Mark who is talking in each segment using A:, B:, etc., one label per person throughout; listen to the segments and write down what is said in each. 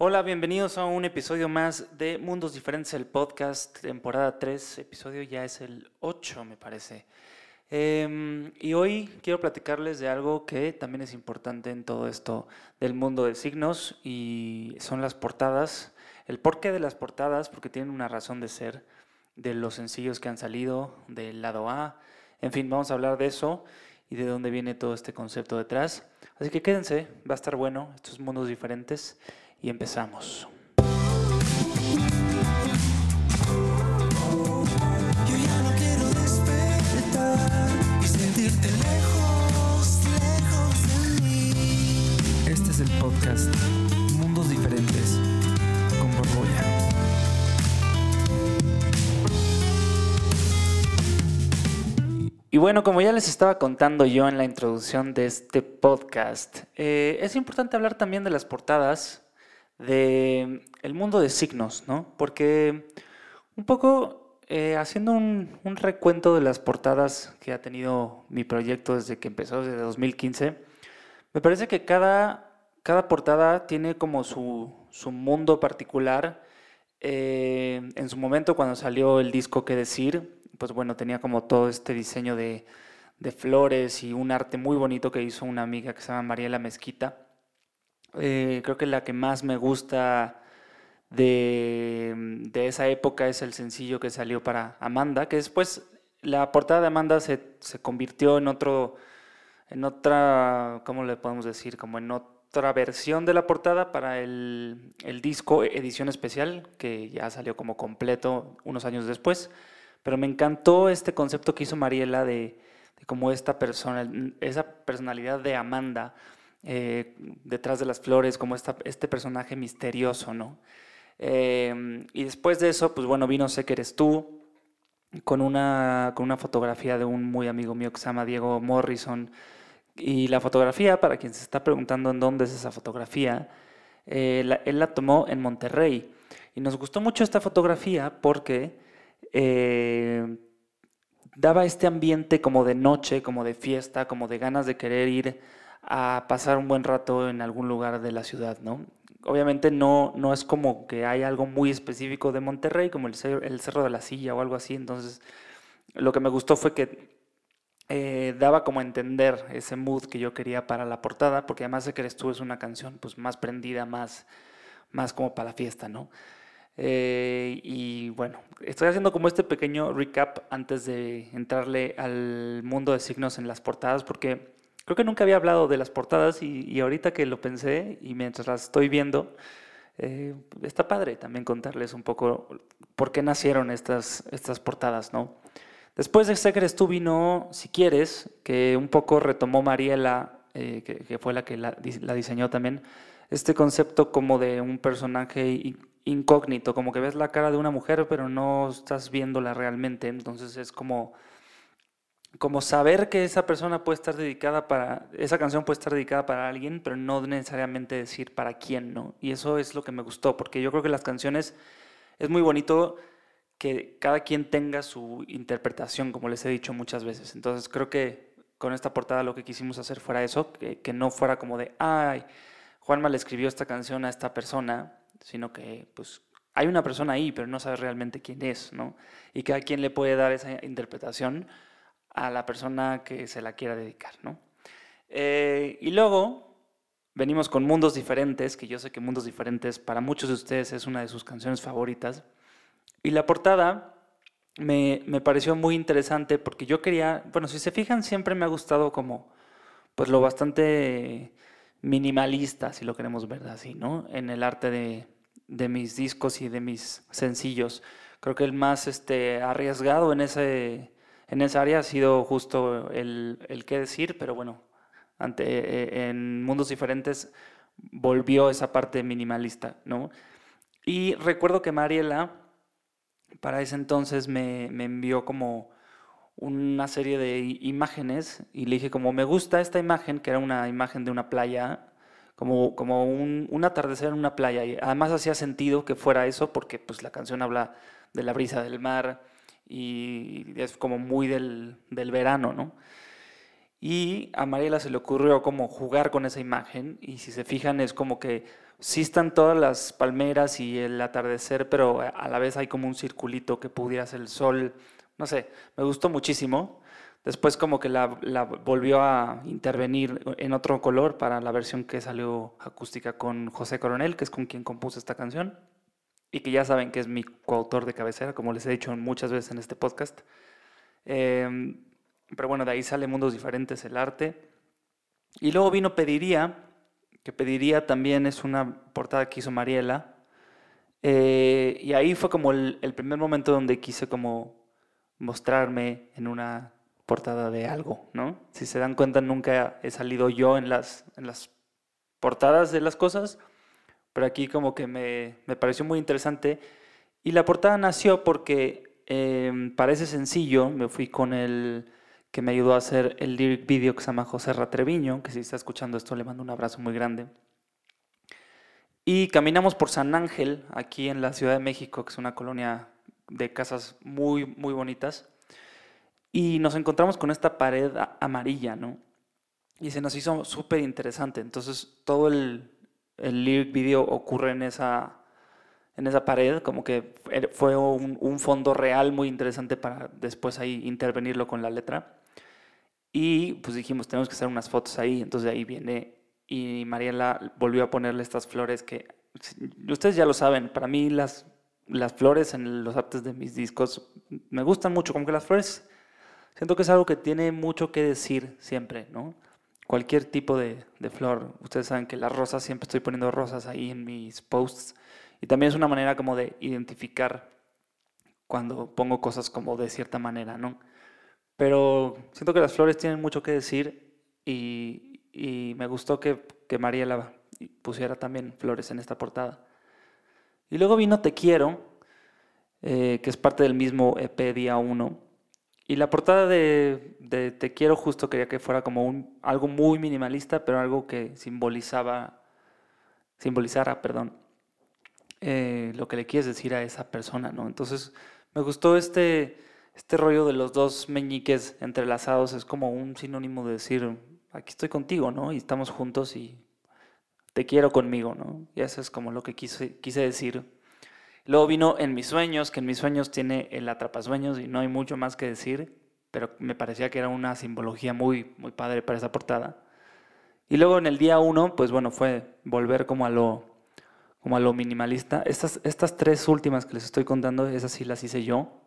A: Hola, bienvenidos a un episodio más de Mundos Diferentes, el podcast, temporada 3, episodio ya es el 8, me parece. Em, y hoy quiero platicarles de algo que también es importante en todo esto del mundo de signos y son las portadas. El porqué de las portadas, porque tienen una razón de ser, de los sencillos que han salido, del lado A. En fin, vamos a hablar de eso y de dónde viene todo este concepto detrás. Así que quédense, va a estar bueno, estos mundos diferentes y empezamos.
B: Yo ya no quiero despertar y sentirte lejos, lejos de mí.
C: Este es el podcast Mundos Diferentes con Borbolla.
A: Y bueno, como ya les estaba contando yo en la introducción de este podcast, eh, es importante hablar también de las portadas de el mundo de signos, ¿no? Porque un poco eh, haciendo un, un recuento de las portadas que ha tenido mi proyecto desde que empezó, desde 2015, me parece que cada, cada portada tiene como su, su mundo particular. Eh, en su momento, cuando salió el disco Que Decir, pues bueno, tenía como todo este diseño de, de flores y un arte muy bonito que hizo una amiga que se llama Mariela Mezquita. Eh, creo que la que más me gusta de, de esa época es el sencillo que salió para Amanda, que después la portada de Amanda se, se convirtió en otro, en otra, ¿cómo le podemos decir? Como en otra versión de la portada para el, el disco edición especial, que ya salió como completo unos años después. Pero me encantó este concepto que hizo Mariela de, de como esta persona, esa personalidad de Amanda eh, detrás de las flores, como esta, este personaje misterioso, ¿no? Eh, y después de eso, pues bueno, vino Sé que eres tú, con una, con una fotografía de un muy amigo mío que se llama Diego Morrison. Y la fotografía, para quien se está preguntando en dónde es esa fotografía, eh, la- él la tomó en Monterrey. Y nos gustó mucho esta fotografía porque eh, daba este ambiente como de noche, como de fiesta, como de ganas de querer ir a pasar un buen rato en algún lugar de la ciudad, ¿no? Obviamente no, no es como que hay algo muy específico de Monterrey, como el, el Cerro de la Silla o algo así, entonces lo que me gustó fue que eh, daba como a entender ese mood que yo quería para la portada, porque además sé que eres tú es una canción pues más prendida, más, más como para la fiesta, ¿no? Eh, y bueno, estoy haciendo como este pequeño recap antes de entrarle al mundo de signos en las portadas, porque creo que nunca había hablado de las portadas y, y ahorita que lo pensé y mientras las estoy viendo, eh, está padre también contarles un poco por qué nacieron estas, estas portadas, ¿no? Después de Sé que vino Si quieres, que un poco retomó Mariela, eh, que, que fue la que la, la diseñó también, este concepto como de un personaje incógnito, como que ves la cara de una mujer pero no estás viéndola realmente, entonces es como, como saber que esa persona puede estar dedicada para, esa canción puede estar dedicada para alguien, pero no necesariamente decir para quién, ¿no? Y eso es lo que me gustó, porque yo creo que las canciones es muy bonito que cada quien tenga su interpretación, como les he dicho muchas veces. Entonces creo que con esta portada lo que quisimos hacer fuera eso, que, que no fuera como de, ay, Juanma le escribió esta canción a esta persona, sino que pues hay una persona ahí, pero no sabes realmente quién es, ¿no? Y cada quien le puede dar esa interpretación a la persona que se la quiera dedicar, ¿no? Eh, y luego venimos con Mundos Diferentes, que yo sé que Mundos Diferentes para muchos de ustedes es una de sus canciones favoritas. Y la portada me, me pareció muy interesante porque yo quería, bueno, si se fijan, siempre me ha gustado como, pues lo bastante minimalista, si lo queremos ver así, ¿no? En el arte de, de mis discos y de mis sencillos. Creo que el más este, arriesgado en, ese, en esa área ha sido justo el, el qué decir, pero bueno, ante, eh, en mundos diferentes volvió esa parte minimalista, ¿no? Y recuerdo que Mariela, para ese entonces, me, me envió como una serie de imágenes y le dije como me gusta esta imagen, que era una imagen de una playa, como, como un, un atardecer en una playa. Y además hacía sentido que fuera eso porque pues la canción habla de la brisa del mar y es como muy del, del verano, ¿no? Y a Mariela se le ocurrió como jugar con esa imagen y si se fijan es como que sí están todas las palmeras y el atardecer, pero a la vez hay como un circulito que pudiera ser el sol. No sé, me gustó muchísimo. Después como que la, la volvió a intervenir en otro color para la versión que salió acústica con José Coronel, que es con quien compuso esta canción. Y que ya saben que es mi coautor de cabecera, como les he dicho muchas veces en este podcast. Em, pero bueno, de ahí sale Mundos Diferentes, el arte. Y luego vino Pediría, que Pediría también es una portada que hizo Mariela. Eh, y ahí fue como el, el primer momento donde quise como mostrarme en una portada de algo, ¿no? Si se dan cuenta, nunca he salido yo en las, en las portadas de las cosas, pero aquí como que me, me pareció muy interesante. Y la portada nació porque eh, parece sencillo, me fui con el que me ayudó a hacer el lyric video que se llama José Ratreviño, que si está escuchando esto le mando un abrazo muy grande. Y caminamos por San Ángel, aquí en la Ciudad de México, que es una colonia de casas muy, muy bonitas. Y nos encontramos con esta pared amarilla, ¿no? Y se nos hizo súper interesante. Entonces todo el, el lyric video ocurre en esa, en esa pared, como que fue un, un, fondo real muy interesante para después ahí intervenirlo con la letra. Y pues dijimos, tenemos que hacer unas fotos ahí. Entonces de ahí viene y Mariela volvió a ponerle estas flores que ustedes ya lo saben, para mí las, las flores en los artes de mis discos me gustan mucho, como que las flores Siento que es algo que tiene mucho que decir siempre, ¿no? Cualquier tipo de, flor. Ustedes saben que las rosas, siempre estoy poniendo rosas ahí en mis posts. Y también es una manera como de identificar cuando pongo cosas como de cierta manera, ¿no? Pero siento que las flores tienen mucho que decir y, y me gustó que, que Mariela pusiera también flores en esta portada. Y luego vino Te Quiero, eh, que es parte del mismo EP Día 1 y la portada de, Te quiero justo quería que fuera como un, algo muy minimalista, pero algo que simbolizaba, simbolizara, perdón, eh, lo que le quieres decir a esa persona, ¿no? Entonces me gustó este, este rollo de los dos meñiques entrelazados, es como un sinónimo de decir, aquí estoy contigo, ¿no? Y estamos juntos y te quiero conmigo, ¿no? Y eso es como lo que quise, quise decir Luego vino En mis sueños, que en mis sueños tiene el atrapasueños y no hay mucho más que decir, pero me parecía que era una simbología muy, muy padre para esa portada. Y luego en el día uno, pues bueno, fue volver como a lo, como a lo minimalista. Estas, estas tres últimas que les estoy contando, esas sí las hice yo,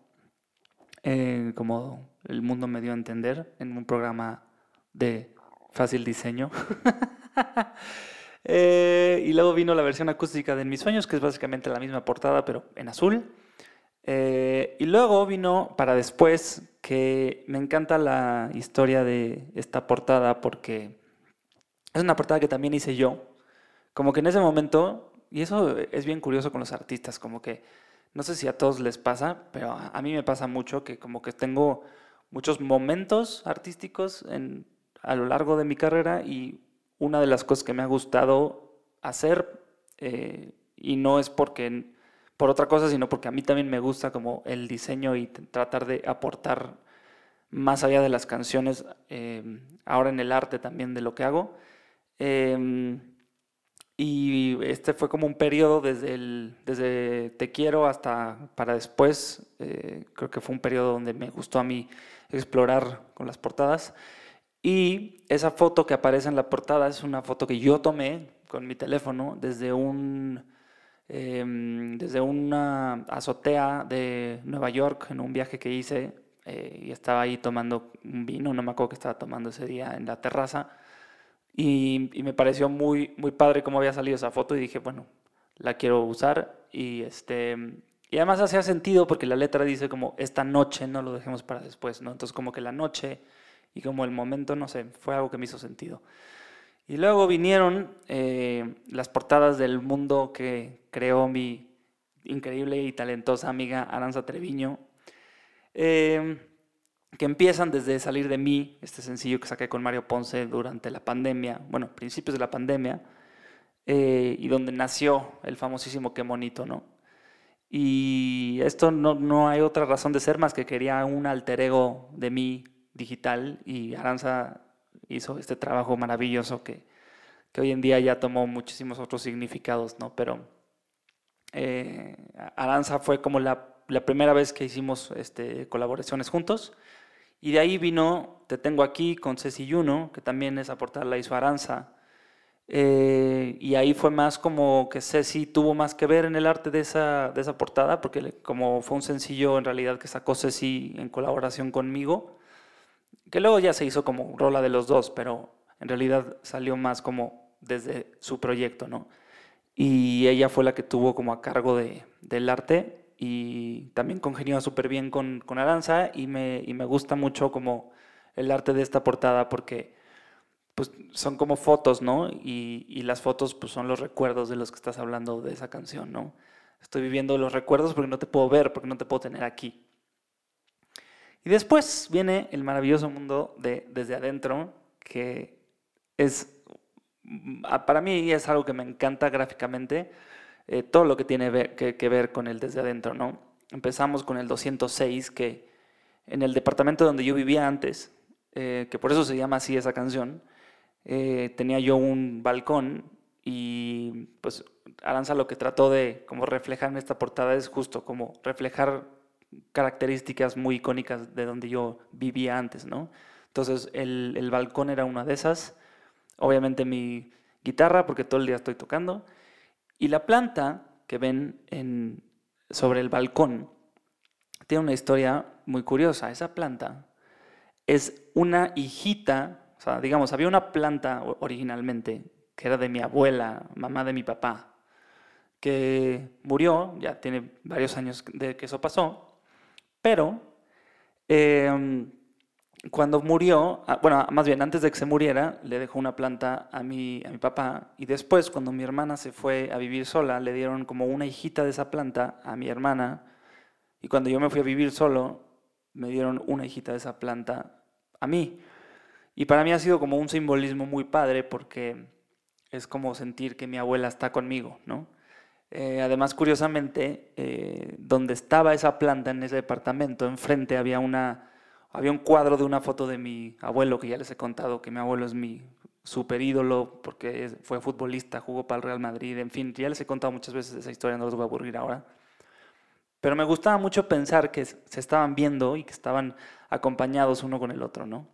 A: eh, como el mundo me dio a entender en un programa de fácil diseño. Eh, y luego vino la versión acústica de En mis sueños, que es básicamente la misma portada, pero en azul. Eh, y luego vino para después, que me encanta la historia de esta portada porque es una portada que también hice yo. Como que en ese momento, y eso es bien curioso con los artistas, como que no sé si a todos les pasa, pero a mí me pasa mucho que como que tengo muchos momentos artísticos en, a lo largo de mi carrera y una de las cosas que me ha gustado hacer, eh, y no es porque por otra cosa, sino porque a mí también me gusta como el diseño y tratar de aportar más allá de las canciones, eh, ahora en el arte también de lo que hago. Eh, y este fue como un periodo desde, desde Te Quiero hasta para después. Eh, creo que fue un periodo donde me gustó a mí explorar con las portadas. Y esa foto que aparece en la portada es una foto que yo tomé con mi teléfono desde, un, eh, desde una azotea de Nueva York en un viaje que hice eh, y estaba ahí tomando un vino, no me acuerdo que estaba tomando ese día en la terraza y, y, me pareció muy, muy padre cómo había salido esa foto y dije, bueno, la quiero usar y este... Y además hacía sentido porque la letra dice como esta noche no lo dejemos para después, ¿no? Entonces como que la noche y como el momento, no sé, fue algo que me hizo sentido. Y luego vinieron eh, las portadas del mundo que creó mi increíble y talentosa amiga Aranza Treviño, eh, que empiezan desde Salir de mí, este sencillo que saqué con Mario Ponce durante la pandemia, bueno, principios de la pandemia, eh, y donde nació el famosísimo Qué Bonito, ¿no? Y esto no, no hay otra razón de ser más que quería un alter ego de mí digital y Aranza hizo este trabajo maravilloso que, que hoy en día ya tomó muchísimos otros significados, ¿no? Pero eh, Aranza fue como la, la primera vez que hicimos este, colaboraciones juntos. Y de ahí vino Te Tengo Aquí con Ceci Yuno, que también esa portada la hizo Aranza. Eh, y ahí fue más como que Ceci tuvo más que ver en el arte de esa, de esa portada, porque como fue un sencillo en realidad que sacó Ceci en colaboración conmigo, que luego ya se hizo como rola de los dos, pero en realidad salió más como desde su proyecto, ¿no? Y ella fue la que tuvo como a cargo de, del arte y también congenió súper bien con, con Aranza y me, y me gusta mucho como el arte de esta portada porque pues son como fotos, ¿no? Y, y las fotos pues son los recuerdos de los que estás hablando de esa canción, ¿no? Estoy viviendo los recuerdos porque no te puedo ver, porque no te puedo tener aquí. Y después viene el maravilloso mundo de Desde Adentro, que es, mm, para mí es algo que me encanta gráficamente, eh, todo lo que tiene que ver con el Desde Adentro, ¿no? Empezamos con el 206, que en el departamento donde yo vivía antes, eh, que por eso se llama así esa canción, eh, tenía yo un balcón y pues Aranza lo que trató de como reflejar en esta portada es justo como reflejar características muy icónicas de donde yo vivía antes, ¿no? Entonces el, el balcón era una de esas, obviamente mi guitarra porque todo el día estoy tocando y la planta que ven en, sobre el balcón tiene una historia muy curiosa. Esa planta es una hijita, o sea, digamos, había una planta originalmente que era de mi abuela, mamá de mi papá, que murió, ya tiene varios años de que eso pasó, pero em, cuando murió, ah, bueno, más bien antes de que se muriera, le dejó una planta a mi, a mi papá y después cuando mi hermana se fue a vivir sola, le dieron como una hijita de esa planta a mi hermana y cuando yo me fui a vivir solo, me dieron una hijita de esa planta a mí. Y para mí ha sido como un simbolismo muy padre porque es como sentir que mi abuela está conmigo, ¿no? Eh, además, curiosamente, eh, donde estaba esa planta en ese departamento, enfrente había una, había un cuadro de una foto de mi abuelo, que ya les he contado que mi abuelo es mi super ídolo porque fue futbolista, jugó para el Real Madrid, en fin, ya les he contado muchas veces esa historia, no los voy a aburrir ahora. Pero me gustaba mucho pensar que se estaban viendo y que estaban acompañados uno con el otro, ¿no?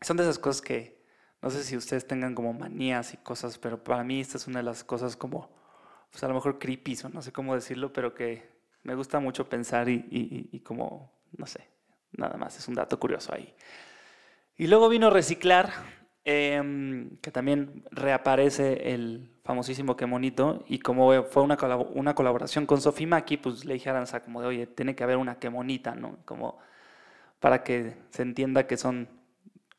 A: Son de esas cosas que no sé si ustedes tengan como manías y cosas, pero para mí esta es una de las cosas como, pues a lo mejor creepy, o no sé cómo decirlo, pero que me gusta mucho pensar y, como, no sé, nada más, es un dato curioso ahí. Y luego vino Reciclar, em, que también reaparece el famosísimo Qué Monito, y como fue una, colabo- una colaboración con Sofi Maki, pues le dije a Aranza como de, oye, tiene que haber una Qué Monita, ¿no? Como para que se entienda que son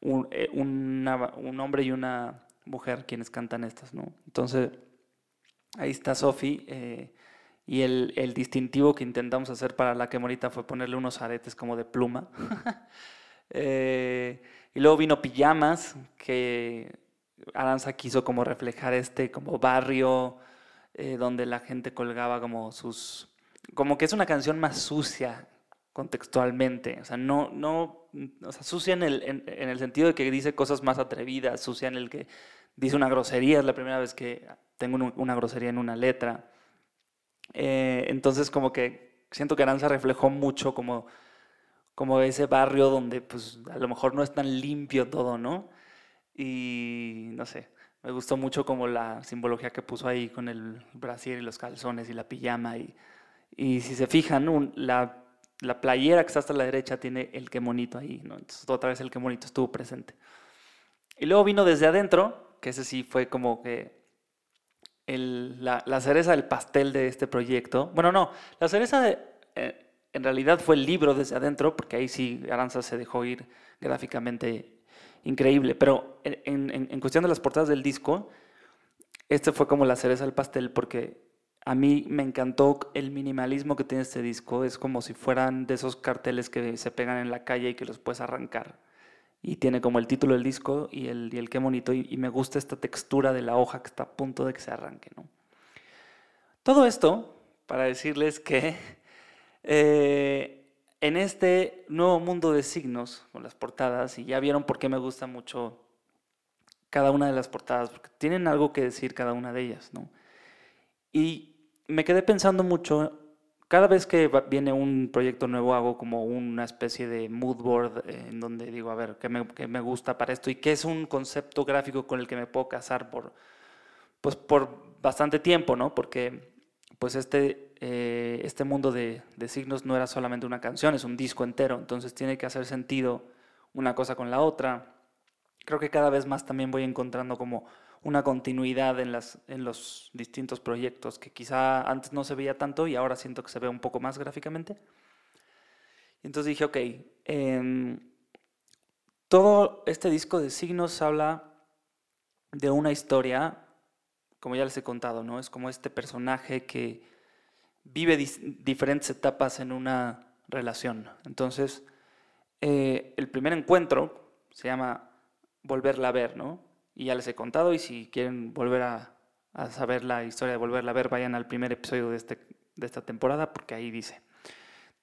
A: un, eh, una- un hombre y una mujer quienes cantan estas, ¿no? Entonces, ahí está Sofi, eh, y el, distintivo que intentamos hacer para la que bonita fue ponerle unos aretes como de pluma. Eh, y luego vino Pijamas, que Aranza quiso como reflejar este como barrio eh, donde la gente colgaba como sus... Como que es una canción más sucia contextualmente, o sea, no, no, o sea, sucia en el, en, en el sentido de que dice cosas más atrevidas, sucia en el que dice una grosería, es la primera vez que tengo un- una grosería en una letra. Eh, entonces como que siento que Aranza reflejó mucho como, como ese barrio donde pues a lo mejor no es tan limpio todo, ¿no? Y no sé, me gustó mucho como la simbología que puso ahí con el brasier y los calzones y la pijama. Y, y si se fijan, un- la, la playera que está hasta la derecha tiene el que monito ahí, ¿no? Entonces otra vez el que monito estuvo presente. Y luego vino desde adentro, que ese sí fue como que el- la, la cereza del pastel de este proyecto. Bueno, no, la cereza eh, en realidad fue el libro desde adentro, porque ahí sí Aranza se dejó ir gráficamente increíble. Pero en, en- en cuestión de las portadas del disco, este fue como la cereza del pastel, porque a mí me encantó el minimalismo que tiene este disco. Es como si fueran de esos carteles que se pegan en la calle y que los puedes arrancar y tiene como el título del disco y el, y el qué bonito, y, me gusta esta textura de la hoja que está a punto de que se arranque, ¿no? Todo esto para decirles que eh, en este nuevo mundo de signos, con las portadas, y ya vieron por qué me gusta mucho cada una de las portadas, porque tienen algo que decir cada una de ellas, ¿no? Y me quedé pensando mucho, cada vez que viene un proyecto nuevo hago como una especie de mood board eh, en donde digo, a ver, ¿qué me, qué me gusta para esto? Y qué es un concepto gráfico con el que me puedo casar por, pues, por bastante tiempo, ¿no? Porque pues este, eh, este mundo de, de signos no era solamente una canción, es un disco entero, entonces tiene que hacer sentido una cosa con la otra. Creo que cada vez más también voy encontrando como una continuidad en, los distintos proyectos que quizá antes no se veía tanto y ahora siento que se ve un poco más gráficamente. Entonces dije, ok, em, todo este disco de signos habla de una historia, como ya les he contado, ¿no? Es como este personaje que vive diferentes etapas en una relación. Entonces, eh, el primer encuentro se llama Volverla a ver, ¿no? Y ya les he contado y si quieren volver a, a saber la historia de Volverla a ver, vayan al primer episodio de, este, de esta temporada porque ahí dice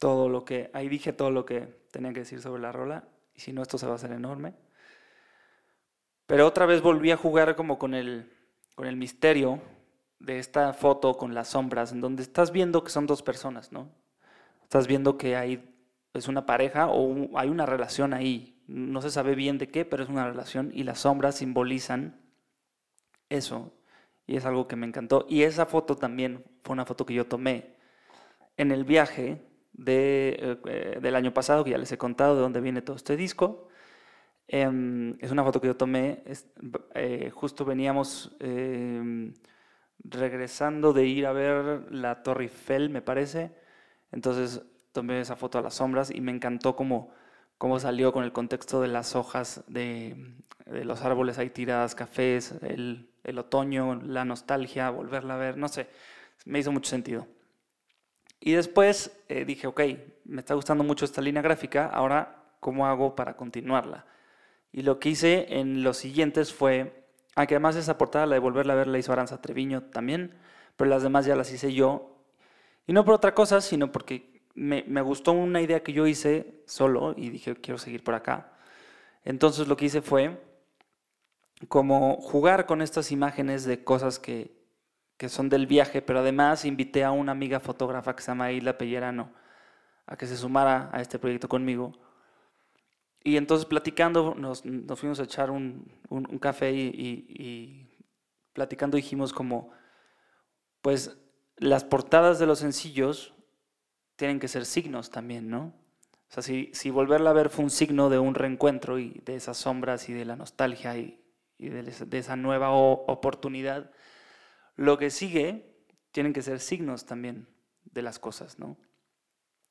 A: todo lo que, ahí dije todo lo que tenía que decir sobre la rola y si no esto se va a hacer enorme. Pero otra vez volví a jugar como con el, con el misterio de esta foto con las sombras, en donde estás viendo que son dos personas, ¿no? Estás viendo que hay, es una pareja o hay una relación ahí. No se sabe bien de qué, pero es una relación y las sombras simbolizan eso. Y es algo que me encantó. Y esa foto también fue una foto que yo tomé en el viaje de, eh, del año pasado, que ya les he contado de dónde viene todo este disco. Em, es una foto que yo tomé, eh, justo veníamos em, regresando de ir a ver la Torre Eiffel, me parece. Entonces tomé esa foto a las sombras y me encantó cómo, cómo salió con el contexto de las hojas de, de los árboles ahí tiradas, cafés, el, el otoño, la nostalgia, volverla a ver, no sé, me hizo mucho sentido. Y después eh, dije, ok, me está gustando mucho esta línea gráfica, ahora, ¿cómo hago para continuarla? Y lo que hice en los siguientes fue, aunque además esa portada, la de volverla a ver, la hizo Aranza Treviño también, pero las demás ya las hice yo. Y no por otra cosa, sino porque me, me gustó una idea que yo hice solo y dije, quiero seguir por acá. Entonces lo que hice fue como jugar con estas imágenes de cosas que, que son del viaje, pero además invité a una amiga fotógrafa que se llama Isla Pellerano a que se sumara a este proyecto conmigo. Y entonces platicando, nos, nos fuimos a echar un, un- café y, y- y platicando dijimos como, pues las portadas de los sencillos tienen que ser signos también, ¿no? O sea, si, si volverla a ver fue un signo de un reencuentro y de esas sombras y de la nostalgia y, y de, de esa nueva oportunidad, lo que sigue tienen que ser signos también de las cosas, ¿no?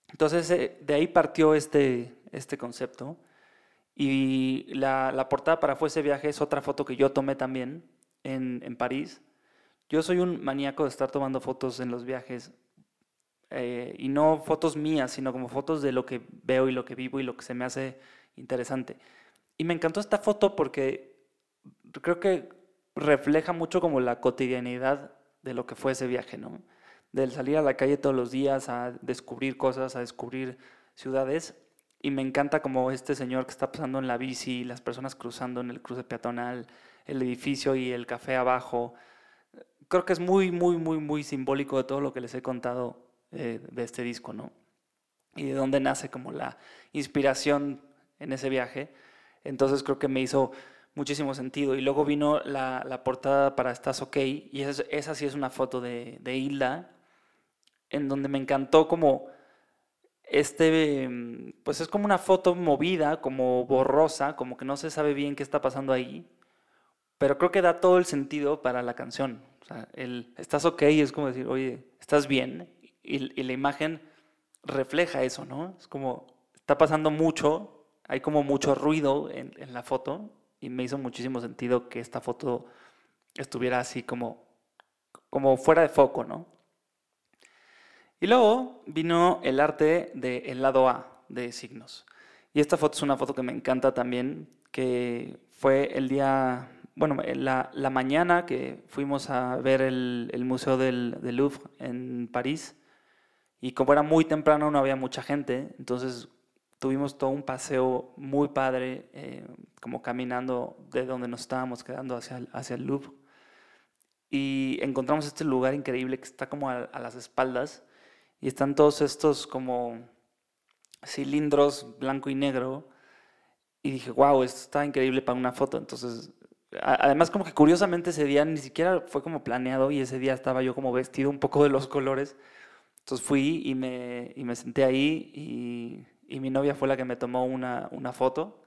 A: Entonces, eh, de ahí partió este, este concepto. Y la, la portada para Fue ese viaje es otra foto que yo tomé también en, en París. Yo soy un maníaco de estar tomando fotos en los viajes. Eh, y no fotos mías, sino como fotos de lo que veo y lo que vivo y lo que se me hace interesante. Y me encantó esta foto porque creo que refleja mucho como la cotidianidad de lo que fue ese viaje, ¿no? Del salir a la calle todos los días a descubrir cosas, a descubrir ciudades. Y me encanta como este señor que está pasando en la bici, las personas cruzando en el cruce peatonal, el edificio y el café abajo. Creo que es muy, muy, muy, muy simbólico de todo lo que les he contado eh, de este disco, ¿no? Y de dónde nace como la inspiración en ese viaje. Entonces creo que me hizo muchísimo sentido. Y luego vino la, portada para Estás OK, y esa, esa sí es una foto de, de Hilda, en donde me encantó como este, mm, pues es como una foto movida, como borrosa, como que no se sabe bien qué está pasando ahí, pero creo que da todo el sentido para la canción. O sea, el estás ok es como decir, oye, estás bien, y, y la imagen refleja eso, ¿no? Es como, está pasando mucho, hay como mucho ruido en, en la foto, y me hizo muchísimo sentido que esta foto estuviera así como, como fuera de foco, ¿no? Y luego vino el arte del lado A de signos. Y esta foto es una foto que me encanta también, que fue el día, bueno, la, la mañana que fuimos a ver el, el Museo del, del Louvre en París. Y como era muy temprano, no había mucha gente. Entonces tuvimos todo un paseo muy padre, eh, como caminando de donde nos estábamos quedando hacia el, hacia el Louvre. Y encontramos este lugar increíble que está como a, las espaldas y están todos estos como cilindros blanco y negro. Y dije, wow, esto está increíble para una foto. Entonces, además como que curiosamente ese día ni siquiera fue como planeado y ese día estaba yo como vestido un poco de los colores. Entonces fui y me, y me senté ahí y, y mi novia fue la que me tomó una, una foto.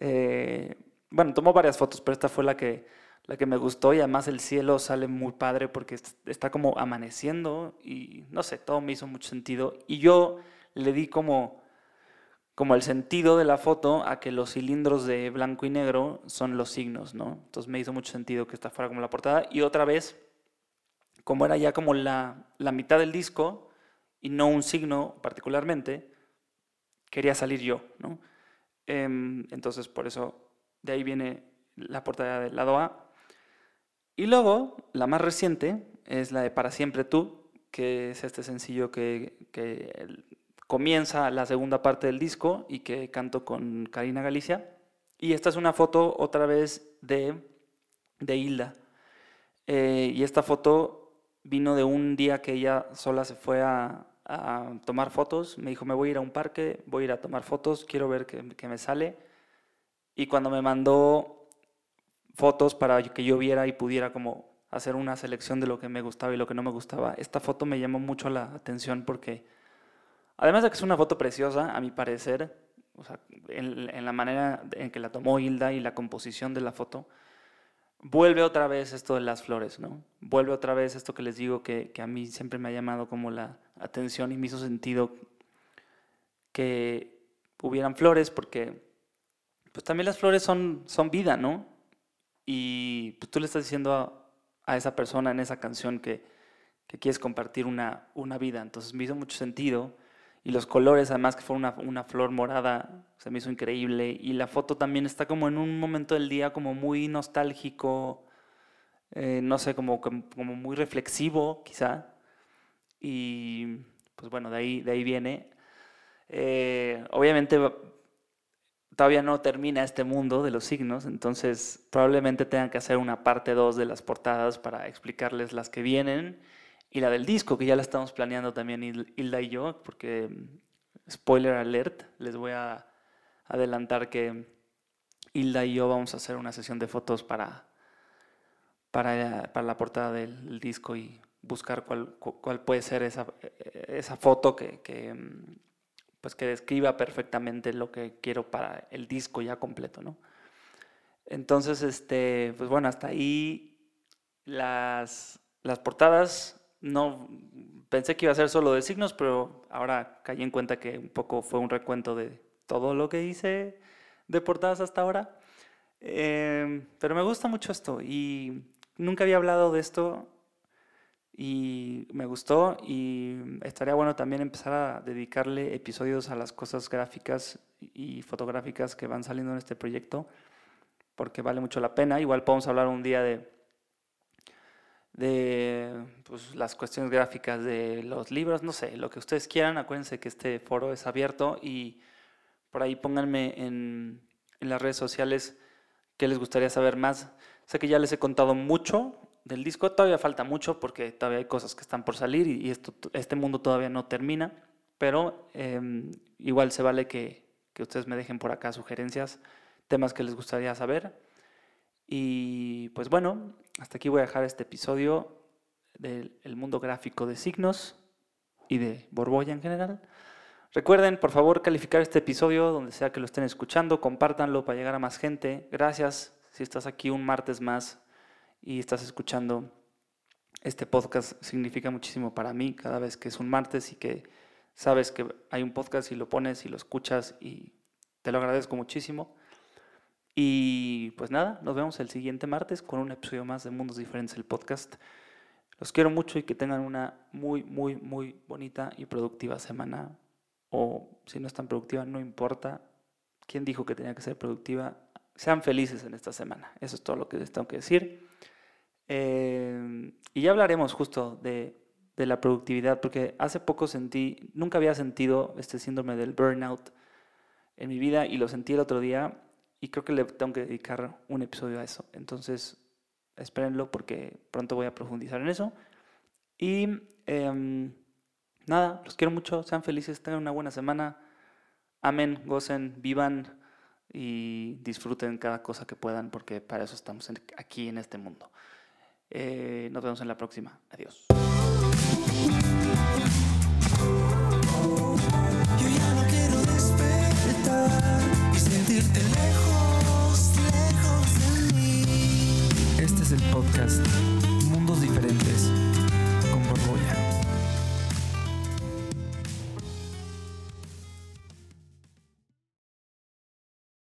A: Eh, bueno, tomó varias fotos, pero esta fue la que, la que me gustó y además el cielo sale muy padre porque es- está como amaneciendo y no sé, todo me hizo mucho sentido. Y yo le di como, como el sentido de la foto a que los cilindros de blanco y negro son los signos, ¿no? Entonces me hizo mucho sentido que esta fuera como la portada. Y otra vez, como era ya como la, la mitad del disco y no un signo particularmente, quería salir yo, ¿no? Em, entonces por eso de ahí viene la portada del lado A. Y luego, la más reciente es la de Para siempre tú, que es este sencillo que, que comienza la segunda parte del disco y que canto con Karina Galicia. Y esta es una foto otra vez de, de Hilda. Eh, y esta foto vino de un día que ella sola se fue a, tomar fotos. Me dijo, me voy a ir a un parque, voy a ir a tomar fotos, quiero ver qué, me sale. Y cuando me mandó fotos para que yo viera y pudiera como hacer una selección de lo que me gustaba y lo que no me gustaba, esta foto me llamó mucho la atención porque, además de que es una foto preciosa, a mi parecer, en la manera en que la tomó Hilda y la composición de la foto, vuelve otra vez esto de las flores, ¿no? Vuelve otra vez esto que les digo que, que a mí siempre me ha llamado como la atención y me hizo sentido que hubieran flores porque pues también las flores son, son vida, ¿no? Y pues, tú le estás diciendo a, a esa persona en esa canción que, que quieres compartir una, una vida. Entonces me hizo mucho sentido. Y los colores, además que fue una, una flor morada, se me hizo increíble. Y la foto también está como en un momento del día como muy nostálgico, eh, no sé, como, como, muy reflexivo quizá. Y pues bueno, de ahí, de ahí viene. Eh, obviamente todavía no termina este mundo de los signos, entonces probablemente tengan que hacer una parte 2 de las portadas para explicarles las que vienen y la del disco, que ya la estamos planeando también Hil- Hilda y yo, porque, mm, spoiler alert, les voy a adelantar que Hilda y yo vamos a hacer una sesión de fotos para, para, para la portada del disco y buscar cuál, cu- cuál puede ser esa, esa foto que, que, mm, pues que describa perfectamente lo que quiero para el disco ya completo, ¿no? Entonces, este, pues bueno, hasta ahí las, las portadas, no pensé que iba a ser solo de signos, pero ahora caí en cuenta que un poco fue un recuento de todo lo que hice de portadas hasta ahora. Em, pero me gusta mucho esto y nunca había hablado de esto y me gustó y estaría bueno también empezar a dedicarle episodios a las cosas gráficas y fotográficas que van saliendo en este proyecto porque vale mucho la pena. Igual podemos hablar un día de, de pues, las cuestiones gráficas de los libros, no sé, lo que ustedes quieran. Acuérdense que este foro es abierto y por ahí pónganme en, en las redes sociales qué les gustaría saber más. Sé que ya les he contado mucho del disco, todavía falta mucho porque todavía hay cosas que están por salir y, esto, este mundo todavía no termina, pero eh, igual se vale que, que ustedes me dejen por acá sugerencias, temas que les gustaría saber. Y pues bueno, hasta aquí voy a dejar este episodio del el mundo gráfico de signos y de Borbolla en general. Recuerden, por favor, calificar este episodio donde sea que lo estén escuchando, compártanlo para llegar a más gente. Gracias si estás aquí un martes más y estás escuchando este podcast. Significa muchísimo para mí cada vez que es un martes y que sabes que hay un podcast y lo pones y lo escuchas y te lo agradezco muchísimo. Y pues nada, nos vemos el siguiente martes con un episodio más de Mundos Diferentes, el podcast. Los quiero mucho y que tengan una muy, muy, muy bonita y productiva semana. O si no es tan productiva, no importa. ¿Quién dijo que tenía que ser productiva? Sean felices en esta semana. Eso es todo lo que les tengo que decir. Eh, y ya hablaremos justo de, de la productividad, porque hace poco sentí, nunca había sentido este síndrome del burnout en mi vida y lo sentí el otro día y creo que le tengo que dedicar un episodio a eso. Entonces, espérenlo porque pronto voy a profundizar en eso. Y em, nada, los quiero mucho, sean felices, tengan una buena semana. Amén, gocen, vivan y disfruten cada cosa que puedan porque para eso estamos aquí en este mundo. Eh, nos vemos en la próxima. Adiós. Yo ya no quiero despertar y sentirte lejos. el podcast Mundos Diferentes.